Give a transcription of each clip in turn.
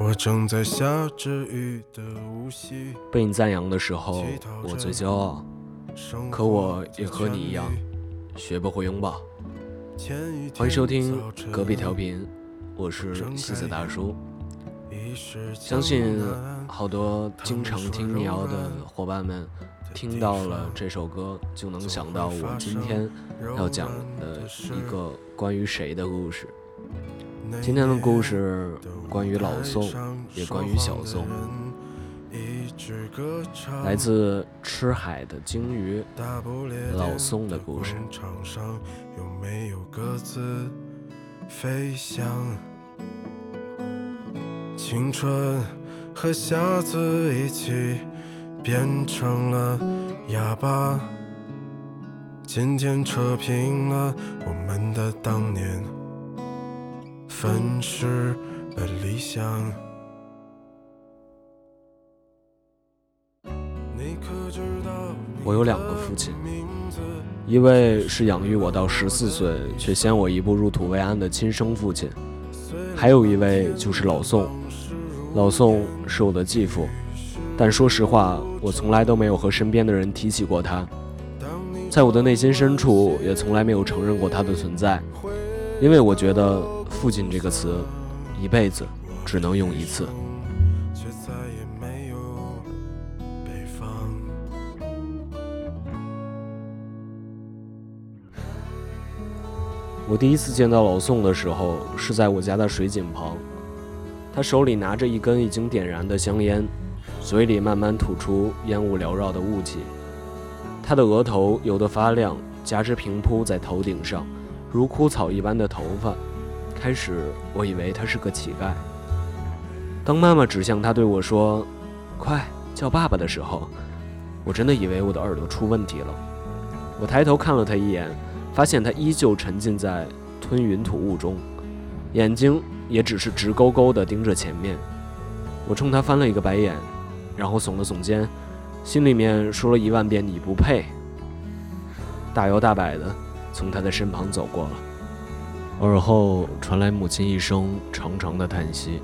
我正在下着雨的无锡。被你赞扬的时候，我最骄傲。可我也和你一样，学不会拥抱。欢迎收听隔壁调频，我是西子大叔。相信好多经常听民谣的伙伴们，听到了这首歌，就能想到我今天要讲的一个关于谁的故事。今天的故事关于老宋，也关于小宋，来自吃海的鲸鱼老宋的故事。青春和瞎子一起变成了哑巴，渐渐扯平了我们的当年。分尸的理想。我有两个父亲，一位是养育我到十四岁却先我一步入土为安的亲生父亲，还有一位就是老宋。老宋是我的继父，但说实话，我从来都没有和身边的人提起过他，在我的内心深处也从来没有承认过他的存在，因为我觉得。父亲这个词，一辈子只能用一次。我第一次见到老宋的时候，是在我家的水井旁，他手里拿着一根已经点燃的香烟，嘴里慢慢吐出烟雾缭绕的雾气。他的额头油得发亮，夹着平铺在头顶上，如枯草一般的头发。开始，我以为他是个乞丐。当妈妈指向他对我说：“快叫爸爸”的时候，我真的以为我的耳朵出问题了。我抬头看了他一眼，发现他依旧沉浸在吞云吐雾中，眼睛也只是直勾勾地盯着前面。我冲他翻了一个白眼，然后耸了耸肩，心里面说了一万遍“你不配”，大摇大摆地从他的身旁走过了。耳后传来母亲一声长长的叹息。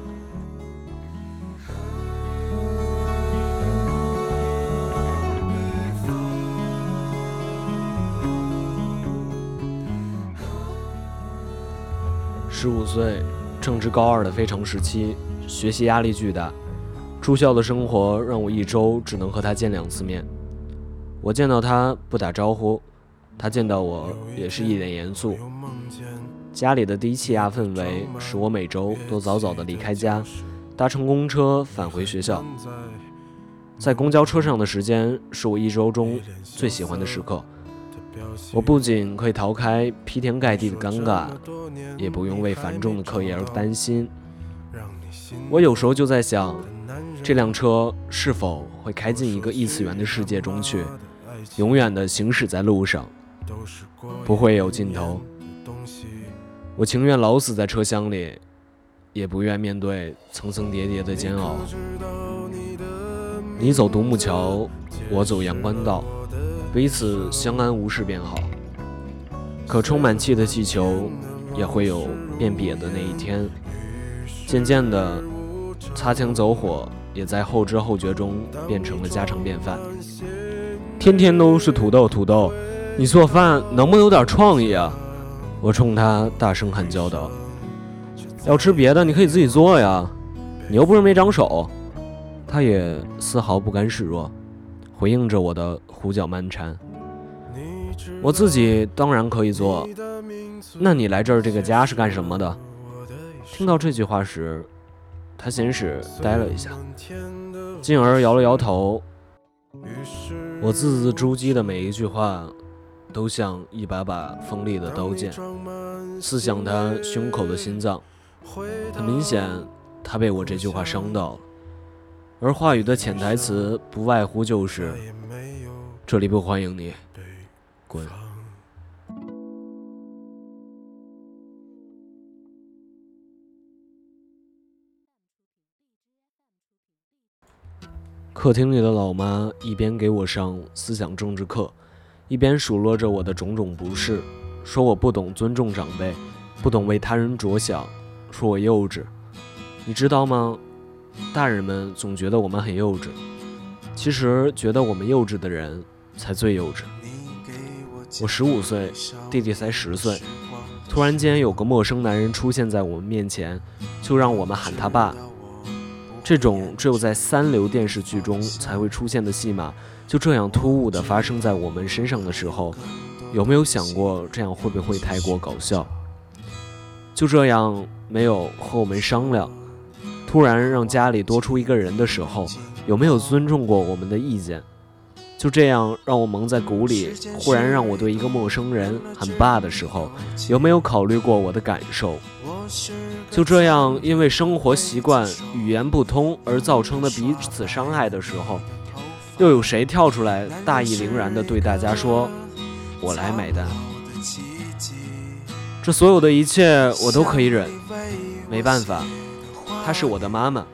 十五岁，正值高二的非常时期，学习压力巨大，住校的生活让我一周只能和他见两次面。我见到他不打招呼，他见到我也是一脸严肃。家里的低气压氛围使我每周都早早的离开家，搭乘公车返回学校。在公交车上的时间是我一周中最喜欢的时刻。我不仅可以逃开劈天盖地的尴尬，也不用为繁重的课业而担心。我有时候就在想，这辆车是否会开进一个异次元的世界中去，永远的行驶在路上，不会有尽头。我情愿老死在车厢里，也不愿面对层层叠叠的煎熬。你走独木桥，我走阳关道，彼此相安无事便好。可充满气的气球也会有变瘪的那一天。渐渐的，擦枪走火也在后知后觉中变成了家常便饭。天天都是土豆土豆，你做饭能不能有点创意啊？我冲他大声喊叫道：“要吃别的，你可以自己做呀，你又不是没长手。”他也丝毫不甘示弱，回应着我的胡搅蛮缠。我自己当然可以做，那你来这儿这个家是干什么的？听到这句话时，他先是呆了一下，进而摇了摇头。我字字珠玑的每一句话，都像一把把锋利的刀剑，刺向他胸口的心脏。很明显，他被我这句话伤到了。而话语的潜台词，不外乎就是“这里不欢迎你，滚”。客厅里的老妈一边给我上思想政治课，一边数落着我的种种不是，说我不懂尊重长辈，不懂为他人着想，说我幼稚。你知道吗？大人们总觉得我们很幼稚，其实觉得我们幼稚的人才最幼稚。我十五岁，弟弟才十岁，突然间有个陌生男人出现在我们面前，就让我们喊他爸。这种只有在三流电视剧中才会出现的戏码，就这样突兀地发生在我们身上的时候，有没有想过这样会不会太过搞笑？就这样没有和我们商量，突然让家里多出一个人的时候，有没有尊重过我们的意见？就这样让我蒙在鼓里，忽然让我对一个陌生人喊爸的时候，有没有考虑过我的感受？就这样，因为生活习惯、语言不通而造成的彼此伤害的时候，又有谁跳出来大义凛然地对大家说：“我来买单。”这所有的一切我都可以忍，没办法，她是我的妈妈。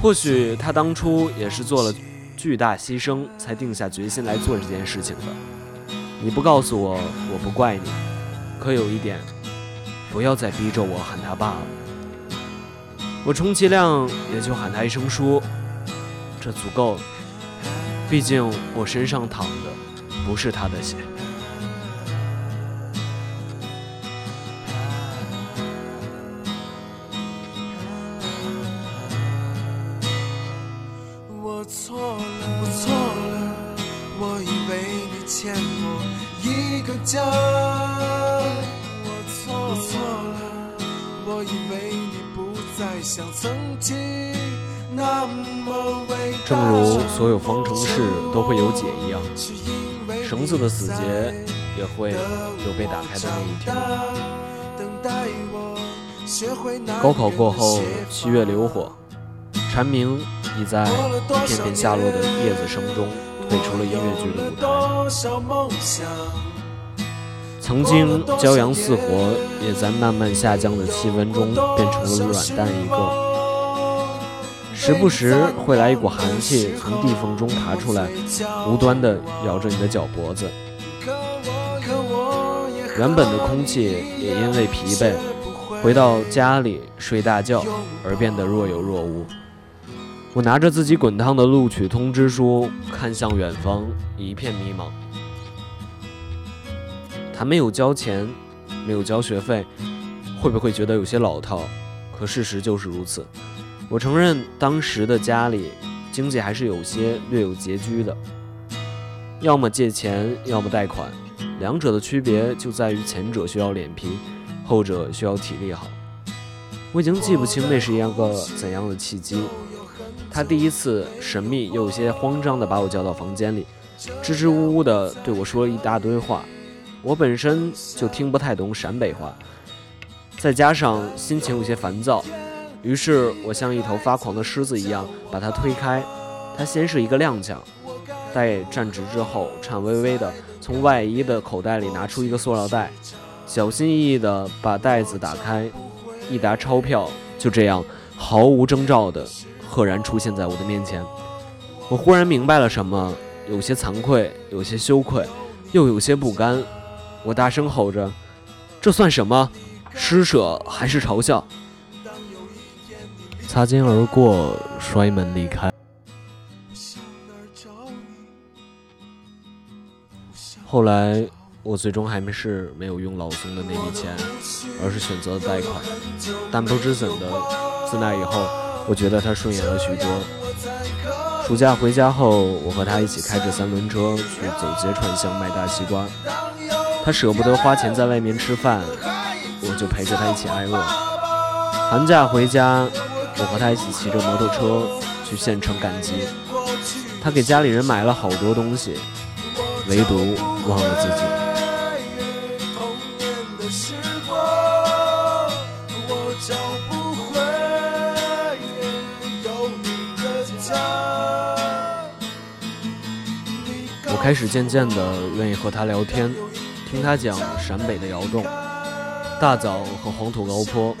或许她当初也是做了巨大牺牲，才定下决心来做这件事情的。你不告诉我，我不怪你。可有一点。不要再逼着我喊他爸了，我充其量也就喊他一声叔，这足够了。毕竟我身上淌的不是他的血。正如所有方程式都会有解一样，绳子的死结也会有被打开的那一天。高考过后，七月流火，蝉鸣已在一片片下落的叶子声中退出了音乐剧的舞台。曾经骄阳似火，也在慢慢下降的气温中变成了软蛋一个。时不时会来一股寒气从地缝中爬出来，无端的咬着你的脚脖子。原本的空气也因为疲惫，回到家里睡大觉而变得若有若无。我拿着自己滚烫的录取通知书，看向远方，一片迷茫。还没有交钱，没有交学费，会不会觉得有些老套？可事实就是如此。我承认，当时的家里经济还是有些略有拮据的，要么借钱，要么贷款，两者的区别就在于前者需要脸皮，后者需要体力好。我已经记不清那是一个怎样的契机，他第一次神秘又有些慌张地把我叫到房间里，支支吾吾地对我说了一大堆话。我本身就听不太懂陕北话，再加上心情有些烦躁，于是我像一头发狂的狮子一样把他推开。他先是一个踉跄，待站直之后，颤巍巍地从外衣的口袋里拿出一个塑料袋，小心翼翼地把袋子打开，一沓钞票就这样毫无征兆地赫然出现在我的面前。我忽然明白了什么，有些惭愧，有些羞愧，又有些不甘。我大声吼着：“这算什么？施舍还是嘲笑？”擦肩而过，摔门离开。后来，我最终还是没有用老宋的那笔钱，而是选择了贷款。但不知怎的，自那以后，我觉得他顺眼了许多。暑假回家后，我和他一起开着三轮车去走街串巷卖大西瓜。他舍不得花钱在外面吃饭，我就陪着他一起挨饿。寒假回家，我和他一起骑着摩托车去县城赶集。他给家里人买了好多东西，唯独忘了自己。我开始渐渐的愿意和他聊天。听他讲陕北的窑洞、大枣和黄土高坡，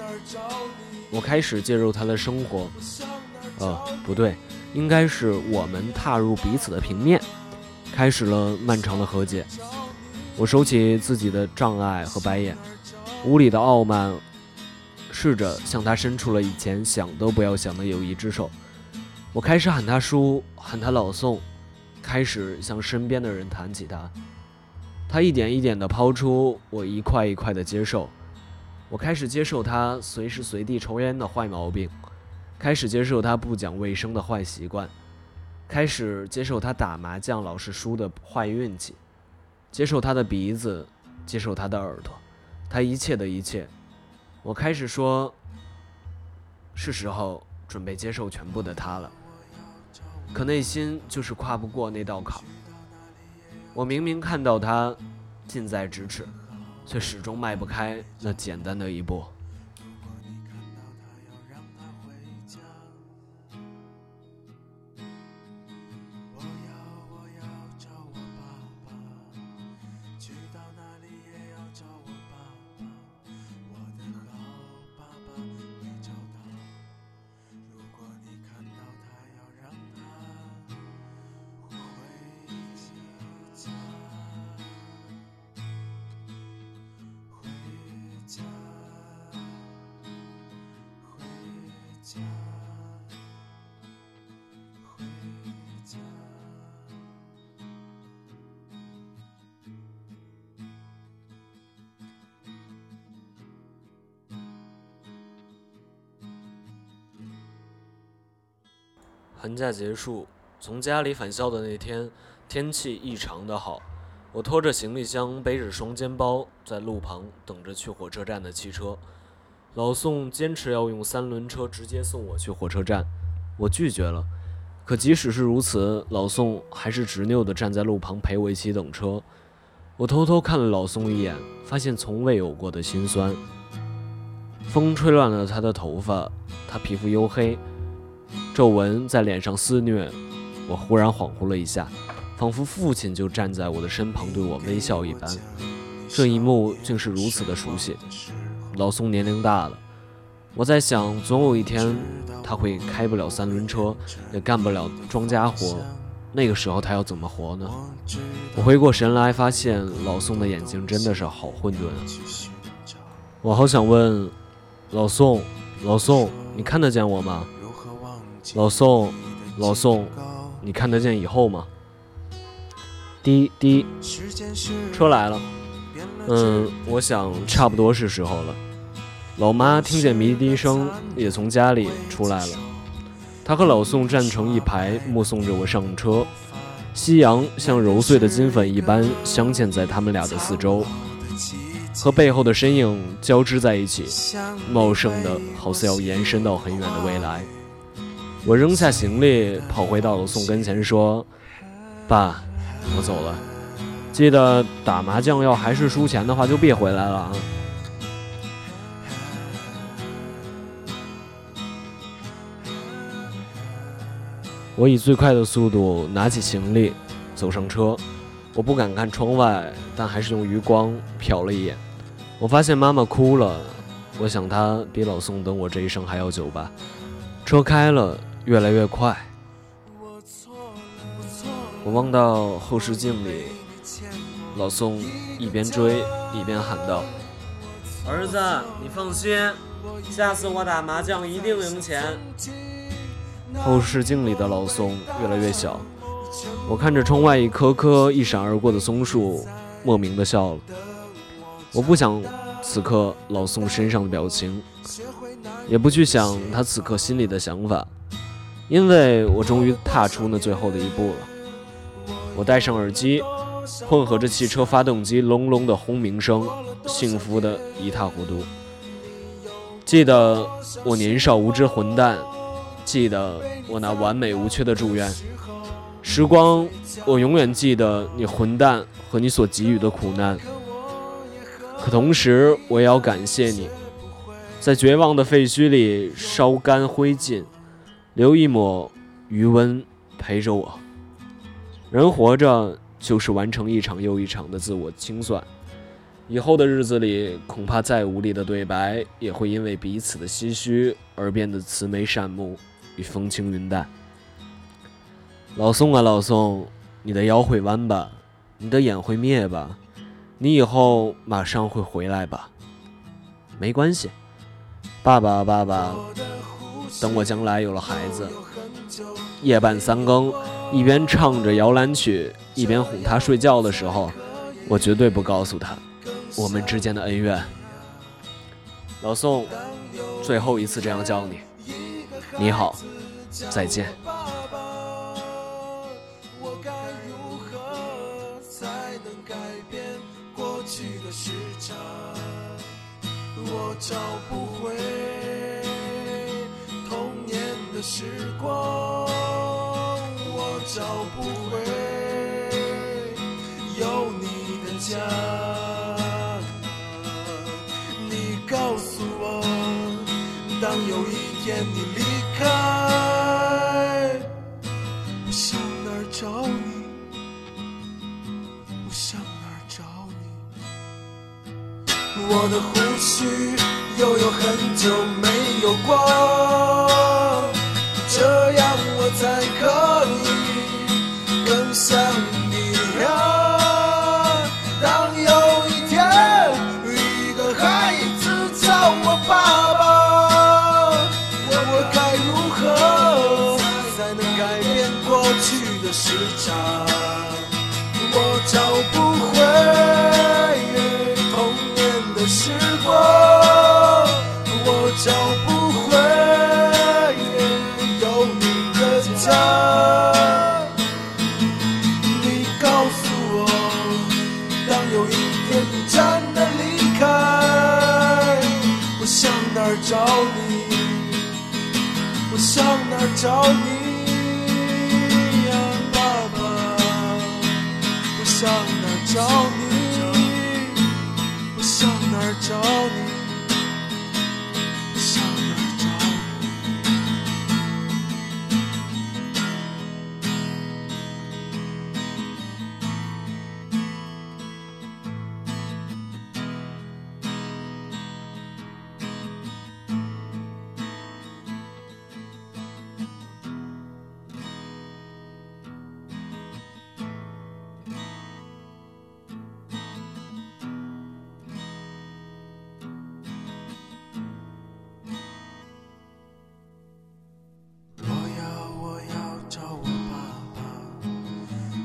我开始介入他的生活。呃，不对，应该是我们踏入彼此的平面，开始了漫长的和解。我收起自己的障碍和白眼，无理的傲慢，试着向他伸出了以前想都不要想的友谊之手。我开始喊他叔，喊他老宋，开始向身边的人谈起他。他一点一点地抛出，我一块一块地接受。我开始接受他随时随地抽烟的坏毛病，开始接受他不讲卫生的坏习惯，开始接受他打麻将老是输的坏运气，接受他的鼻子，接受他的耳朵，他一切的一切。我开始说，是时候准备接受全部的他了。可内心就是跨不过那道坎。我明明看到他近在咫尺，却始终迈不开那简单的一步。寒假结束，从家里返校的那天，天气异常的好。我拖着行李箱，背着双肩包，在路旁等着去火车站的汽车。老宋坚持要用三轮车直接送我去火车站，我拒绝了。可即使是如此，老宋还是执拗地站在路旁陪我一起等车。我偷偷看了老宋一眼，发现从未有过的心酸。风吹乱了他的头发，他皮肤黝黑。皱纹在脸上肆虐，我忽然恍惚了一下，仿佛父亲就站在我的身旁对我微笑一般。这一幕竟是如此的熟悉。老宋年龄大了，我在想，总有一天他会开不了三轮车，也干不了庄稼活，那个时候他要怎么活呢？我回过神来，发现老宋的眼睛真的是好混沌啊！我好想问老宋，老宋，你看得见我吗？老宋，老宋，你看得见以后吗？滴滴，车来了。嗯，我想差不多是时候了。老妈听见鸣笛声，也从家里出来了。她和老宋站成一排，目送着我上车。夕阳像揉碎的金粉一般镶嵌在他们俩的四周，和背后的身影交织在一起，茂盛的好似要延伸到很远的未来。我扔下行李，跑回到老宋跟前说：“爸，我走了。记得打麻将要还是输钱的话，就别回来了啊。”我以最快的速度拿起行李，走上车。我不敢看窗外，但还是用余光瞟了一眼。我发现妈妈哭了。我想她比老宋等我这一生还要久吧。车开了。越来越快，我望到后视镜里，老宋一边追一边喊道：“儿子，你放心，下次我打麻将一定赢钱。”后视镜里的老宋越来越小，我看着窗外一棵棵一闪而过的松树，莫名的笑了。我不想此刻老宋身上的表情，也不去想他此刻心里的想法。因为我终于踏出那最后的一步了。我戴上耳机，混合着汽车发动机隆隆的轰鸣声，幸福的一塌糊涂。记得我年少无知混蛋，记得我那完美无缺的祝愿。时光，我永远记得你混蛋和你所给予的苦难。可同时，我也要感谢你，在绝望的废墟里烧干灰烬，留一抹余温陪着我。人活着就是完成一场又一场的自我清算，以后的日子里，恐怕再无力的对白，也会因为彼此的唏嘘而变得慈眉善目与风轻云淡。老宋啊，老宋，你的腰会弯吧，你的眼会灭吧。你以后马上会回来吧，没关系，爸爸爸爸，等我将来有了孩子，夜半三更，一边唱着摇篮曲，一边哄他睡觉的时候，我绝对不告诉他我们之间的恩怨。老宋，最后一次这样叫你，你好，再见。我找不回童年的时光，当有一天你离开，我上哪儿找你？我上哪儿找你？我的胡须。又有很久没有刮，哪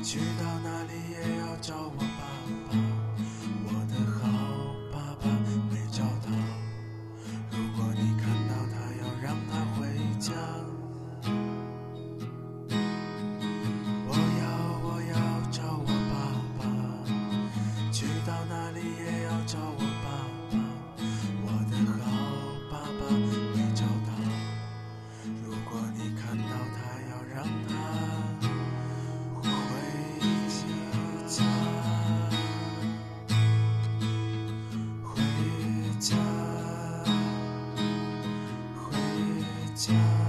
去到哪里也要找我家。